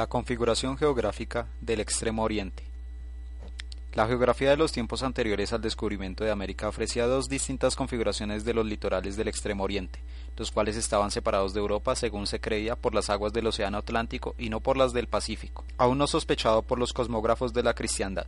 La configuración geográfica del Extremo Oriente. La geografía de los tiempos anteriores al descubrimiento de América ofrecía dos distintas configuraciones de los litorales del Extremo Oriente, los cuales estaban separados de Europa, según se creía, por las aguas del Océano Atlántico y no por las del Pacífico, aún no sospechado por los cosmógrafos de la cristiandad.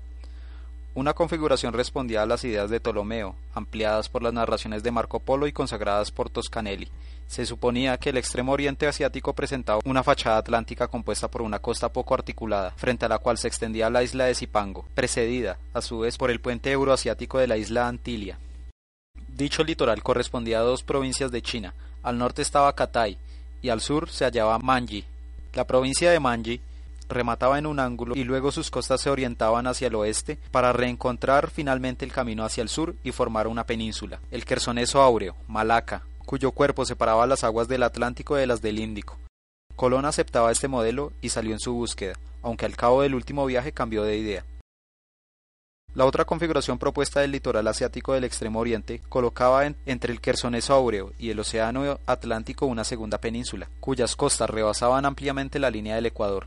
Una configuración respondía a las ideas de Ptolomeo, ampliadas por las narraciones de Marco Polo y consagradas por Toscanelli. Se suponía que el extremo oriente asiático presentaba una fachada atlántica compuesta por una costa poco articulada, frente a la cual se extendía la isla de Zipango, precedida, a su vez, por el puente euroasiático de la isla Antilia. Dicho litoral correspondía a dos provincias de China. Al norte estaba Catay y al sur se hallaba Manji. La provincia de Manji remataba en un ángulo y luego sus costas se orientaban hacia el oeste para reencontrar finalmente el camino hacia el sur y formar una península, el Quersoneso áureo, Malaca, cuyo cuerpo separaba las aguas del Atlántico de las del Índico. Colón aceptaba este modelo y salió en su búsqueda, aunque al cabo del último viaje cambió de idea. La otra configuración propuesta del litoral asiático del Extremo Oriente colocaba entre el Quersoneso áureo y el Océano Atlántico una segunda península, cuyas costas rebasaban ampliamente la línea del Ecuador,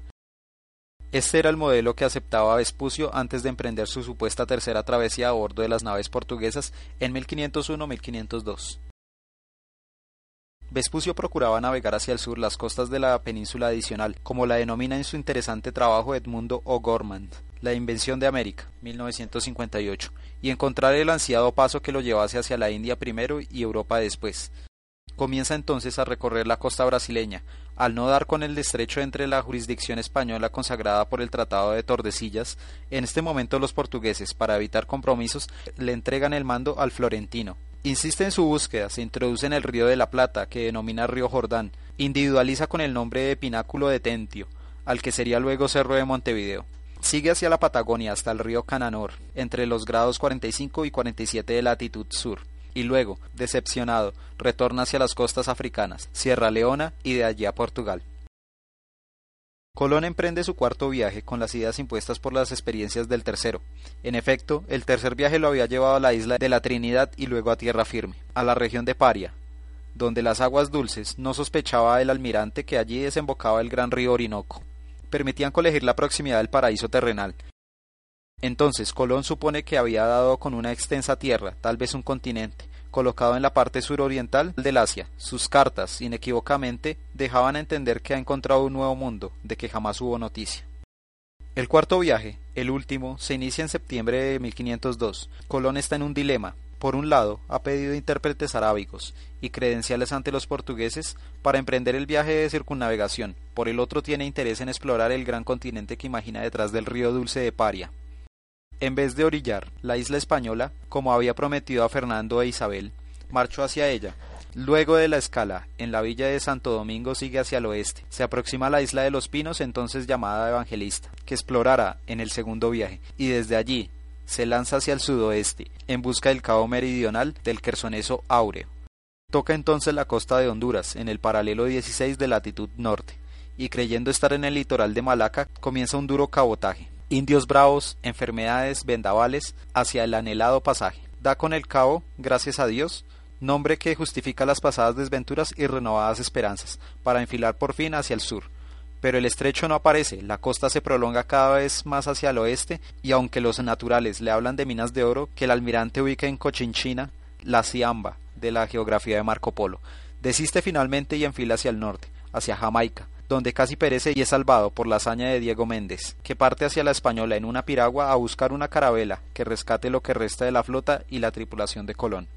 este era el modelo que aceptaba Vespucio antes de emprender su supuesta tercera travesía a bordo de las naves portuguesas en 1501-1502. Vespucio procuraba navegar hacia el sur las costas de la península adicional, como la denomina en su interesante trabajo Edmundo O'Gorman, La invención de América, 1958, y encontrar el ansiado paso que lo llevase hacia la India primero y Europa después, Comienza entonces a recorrer la costa brasileña, al no dar con el estrecho entre la jurisdicción española consagrada por el Tratado de Tordesillas, en este momento los portugueses, para evitar compromisos, le entregan el mando al florentino. Insiste en su búsqueda, se introduce en el río de la Plata, que denomina río Jordán, individualiza con el nombre de Pináculo de Tentio, al que sería luego Cerro de Montevideo. Sigue hacia la Patagonia hasta el río Cananor, entre los grados 45 y 47 de latitud sur y luego, decepcionado, retorna hacia las costas africanas, Sierra Leona y de allí a Portugal. Colón emprende su cuarto viaje con las ideas impuestas por las experiencias del tercero. En efecto, el tercer viaje lo había llevado a la isla de la Trinidad y luego a tierra firme, a la región de Paria, donde las aguas dulces no sospechaba el almirante que allí desembocaba el gran río Orinoco. Permitían colegir la proximidad del paraíso terrenal, entonces Colón supone que había dado con una extensa tierra, tal vez un continente, colocado en la parte suroriental del Asia. Sus cartas, inequívocamente, dejaban entender que ha encontrado un nuevo mundo, de que jamás hubo noticia. El cuarto viaje, el último, se inicia en septiembre de 1502. Colón está en un dilema. Por un lado, ha pedido intérpretes arábigos y credenciales ante los portugueses para emprender el viaje de circunnavegación. Por el otro, tiene interés en explorar el gran continente que imagina detrás del río dulce de Paria. En vez de orillar la isla española, como había prometido a Fernando e Isabel, marchó hacia ella. Luego de la escala, en la villa de Santo Domingo sigue hacia el oeste. Se aproxima a la isla de los Pinos, entonces llamada Evangelista, que explorará en el segundo viaje, y desde allí se lanza hacia el sudoeste, en busca del cabo meridional del Quersoneso Áureo. Toca entonces la costa de Honduras, en el paralelo 16 de latitud norte, y creyendo estar en el litoral de Malaca, comienza un duro cabotaje indios bravos, enfermedades, vendavales, hacia el anhelado pasaje. Da con el cabo, gracias a Dios, nombre que justifica las pasadas desventuras y renovadas esperanzas, para enfilar por fin hacia el sur. Pero el estrecho no aparece, la costa se prolonga cada vez más hacia el oeste, y aunque los naturales le hablan de minas de oro que el almirante ubica en Cochinchina, la Ciamba, de la geografía de Marco Polo, desiste finalmente y enfila hacia el norte, hacia Jamaica, donde casi perece y es salvado por la hazaña de Diego Méndez, que parte hacia la Española en una piragua a buscar una carabela que rescate lo que resta de la flota y la tripulación de Colón.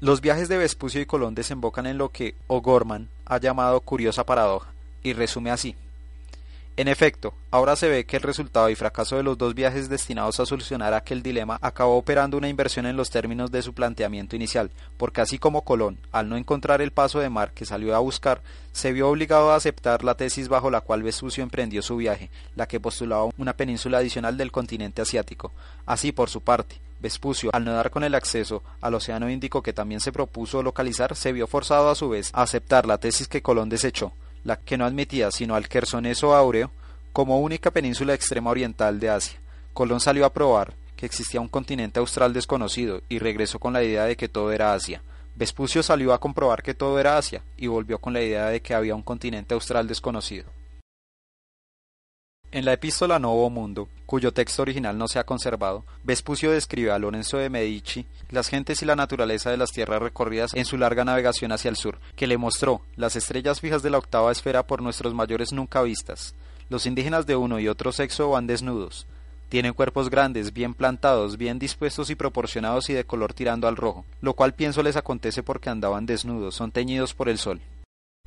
Los viajes de Vespucio y Colón desembocan en lo que O'Gorman ha llamado curiosa paradoja, y resume así. En efecto, ahora se ve que el resultado y fracaso de los dos viajes destinados a solucionar aquel dilema acabó operando una inversión en los términos de su planteamiento inicial, porque así como Colón, al no encontrar el paso de mar que salió a buscar, se vio obligado a aceptar la tesis bajo la cual Vespucio emprendió su viaje, la que postulaba una península adicional del continente asiático. Así, por su parte, Vespucio, al no dar con el acceso al Océano Índico que también se propuso localizar, se vio forzado a su vez a aceptar la tesis que Colón desechó, la que no admitía sino al Quersoneso áureo como única península extrema oriental de Asia. Colón salió a probar que existía un continente austral desconocido y regresó con la idea de que todo era Asia. Vespucio salió a comprobar que todo era Asia y volvió con la idea de que había un continente austral desconocido. En la epístola Nuevo Mundo, cuyo texto original no se ha conservado, Vespucio describe a Lorenzo de Medici las gentes y la naturaleza de las tierras recorridas en su larga navegación hacia el sur, que le mostró las estrellas fijas de la octava esfera por nuestros mayores nunca vistas. Los indígenas de uno y otro sexo van desnudos. Tienen cuerpos grandes, bien plantados, bien dispuestos y proporcionados y de color tirando al rojo, lo cual pienso les acontece porque andaban desnudos, son teñidos por el sol.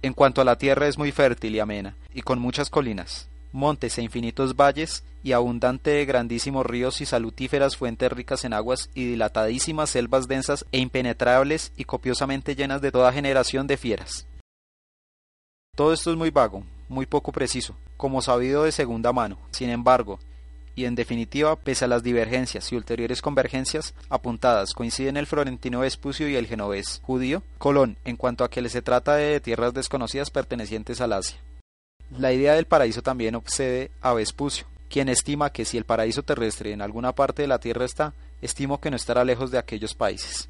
En cuanto a la tierra es muy fértil y amena, y con muchas colinas montes e infinitos valles, y abundante de grandísimos ríos y salutíferas fuentes ricas en aguas y dilatadísimas selvas densas e impenetrables y copiosamente llenas de toda generación de fieras. Todo esto es muy vago, muy poco preciso, como sabido de segunda mano. Sin embargo, y en definitiva, pese a las divergencias y ulteriores convergencias apuntadas, coinciden el florentino Vespucio y el genovés judío Colón en cuanto a que se trata de tierras desconocidas pertenecientes al Asia. La idea del paraíso también obsede a Vespucio, quien estima que si el paraíso terrestre en alguna parte de la Tierra está, estimo que no estará lejos de aquellos países.